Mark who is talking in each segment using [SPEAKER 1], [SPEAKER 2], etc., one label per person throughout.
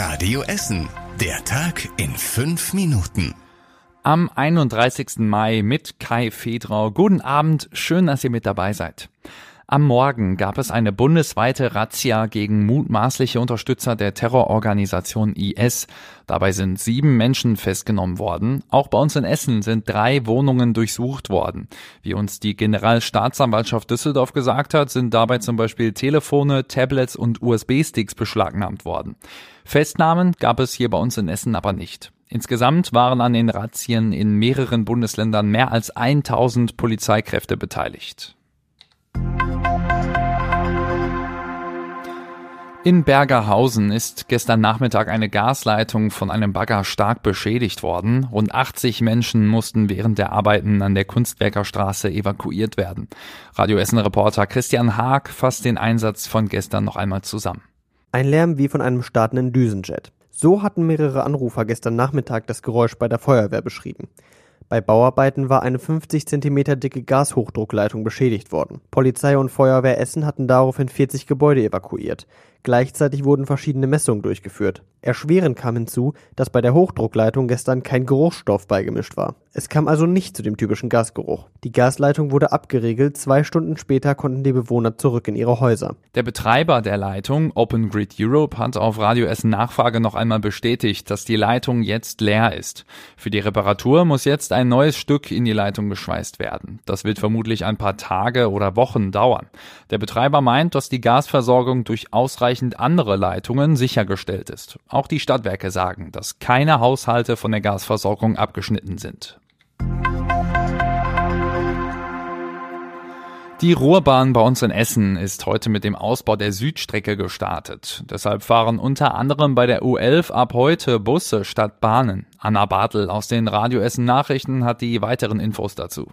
[SPEAKER 1] Radio Essen. Der Tag in fünf Minuten.
[SPEAKER 2] Am 31. Mai mit Kai Fedrau. Guten Abend, schön, dass ihr mit dabei seid. Am Morgen gab es eine bundesweite Razzia gegen mutmaßliche Unterstützer der Terrororganisation IS. Dabei sind sieben Menschen festgenommen worden. Auch bei uns in Essen sind drei Wohnungen durchsucht worden. Wie uns die Generalstaatsanwaltschaft Düsseldorf gesagt hat, sind dabei zum Beispiel Telefone, Tablets und USB-Sticks beschlagnahmt worden. Festnahmen gab es hier bei uns in Essen aber nicht. Insgesamt waren an den Razzien in mehreren Bundesländern mehr als 1000 Polizeikräfte beteiligt. In Bergerhausen ist gestern Nachmittag eine Gasleitung von einem Bagger stark beschädigt worden. Rund 80 Menschen mussten während der Arbeiten an der Kunstwerkerstraße evakuiert werden. Radio Essen Reporter Christian Haag fasst den Einsatz von gestern noch einmal zusammen.
[SPEAKER 3] Ein Lärm wie von einem startenden Düsenjet. So hatten mehrere Anrufer gestern Nachmittag das Geräusch bei der Feuerwehr beschrieben. Bei Bauarbeiten war eine 50 cm dicke Gashochdruckleitung beschädigt worden. Polizei und Feuerwehr Essen hatten daraufhin 40 Gebäude evakuiert. Gleichzeitig wurden verschiedene Messungen durchgeführt. Erschwerend kam hinzu, dass bei der Hochdruckleitung gestern kein Geruchsstoff beigemischt war. Es kam also nicht zu dem typischen Gasgeruch. Die Gasleitung wurde abgeriegelt, zwei Stunden später konnten die Bewohner zurück in ihre Häuser.
[SPEAKER 2] Der Betreiber der Leitung, Open Grid Europe, hat auf Radio Essen Nachfrage noch einmal bestätigt, dass die Leitung jetzt leer ist. Für die Reparatur muss jetzt ein neues Stück in die Leitung geschweißt werden. Das wird vermutlich ein paar Tage oder Wochen dauern. Der Betreiber meint, dass die Gasversorgung durch ausreichend andere Leitungen sichergestellt ist. Auch die Stadtwerke sagen, dass keine Haushalte von der Gasversorgung abgeschnitten sind. Die Ruhrbahn bei uns in Essen ist heute mit dem Ausbau der Südstrecke gestartet. Deshalb fahren unter anderem bei der U11 ab heute Busse statt Bahnen. Anna Bartel aus den Radio Essen Nachrichten hat die weiteren Infos dazu.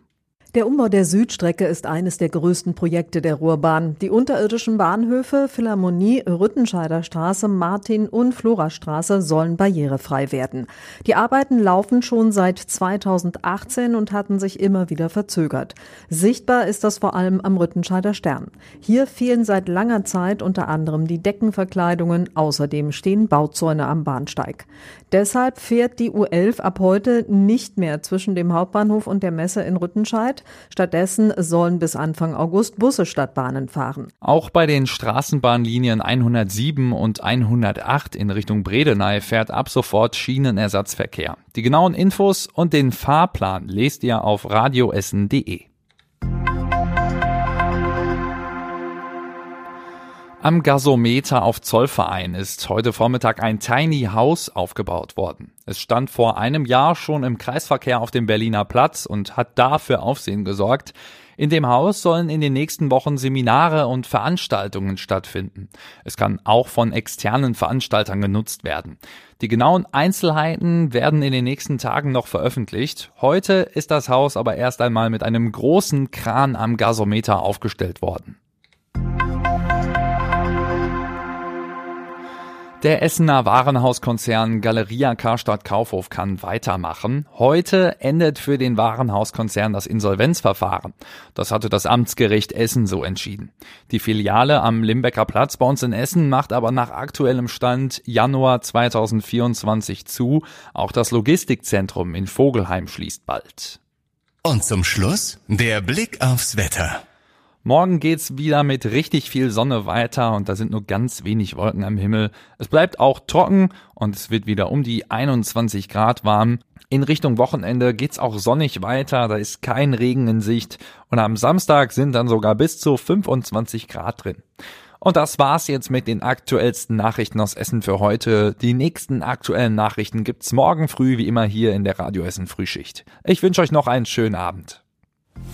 [SPEAKER 4] Der Umbau der Südstrecke ist eines der größten Projekte der Ruhrbahn. Die unterirdischen Bahnhöfe Philharmonie, Rüttenscheider Straße, Martin und Florastraße sollen barrierefrei werden. Die Arbeiten laufen schon seit 2018 und hatten sich immer wieder verzögert. Sichtbar ist das vor allem am Rüttenscheider Stern. Hier fehlen seit langer Zeit unter anderem die Deckenverkleidungen. Außerdem stehen Bauzäune am Bahnsteig. Deshalb fährt die U11 ab heute nicht mehr zwischen dem Hauptbahnhof und der Messe in Rüttenscheid. Stattdessen sollen bis Anfang August Busse statt Bahnen fahren.
[SPEAKER 2] Auch bei den Straßenbahnlinien 107 und 108 in Richtung Bredeney fährt ab sofort Schienenersatzverkehr. Die genauen Infos und den Fahrplan lest ihr auf radioessen.de. Am Gasometer auf Zollverein ist heute Vormittag ein Tiny House aufgebaut worden. Es stand vor einem Jahr schon im Kreisverkehr auf dem Berliner Platz und hat dafür Aufsehen gesorgt. In dem Haus sollen in den nächsten Wochen Seminare und Veranstaltungen stattfinden. Es kann auch von externen Veranstaltern genutzt werden. Die genauen Einzelheiten werden in den nächsten Tagen noch veröffentlicht. Heute ist das Haus aber erst einmal mit einem großen Kran am Gasometer aufgestellt worden. Der Essener Warenhauskonzern Galeria Karstadt Kaufhof kann weitermachen. Heute endet für den Warenhauskonzern das Insolvenzverfahren. Das hatte das Amtsgericht Essen so entschieden. Die Filiale am Limbecker Platz bei uns in Essen macht aber nach aktuellem Stand Januar 2024 zu. Auch das Logistikzentrum in Vogelheim schließt bald.
[SPEAKER 1] Und zum Schluss der Blick aufs Wetter.
[SPEAKER 2] Morgen geht's wieder mit richtig viel Sonne weiter und da sind nur ganz wenig Wolken am Himmel. Es bleibt auch trocken und es wird wieder um die 21 Grad warm. In Richtung Wochenende geht's auch sonnig weiter, da ist kein Regen in Sicht und am Samstag sind dann sogar bis zu 25 Grad drin. Und das war's jetzt mit den aktuellsten Nachrichten aus Essen für heute. Die nächsten aktuellen Nachrichten gibt's morgen früh wie immer hier in der Radio Essen Frühschicht. Ich wünsche euch noch einen schönen Abend.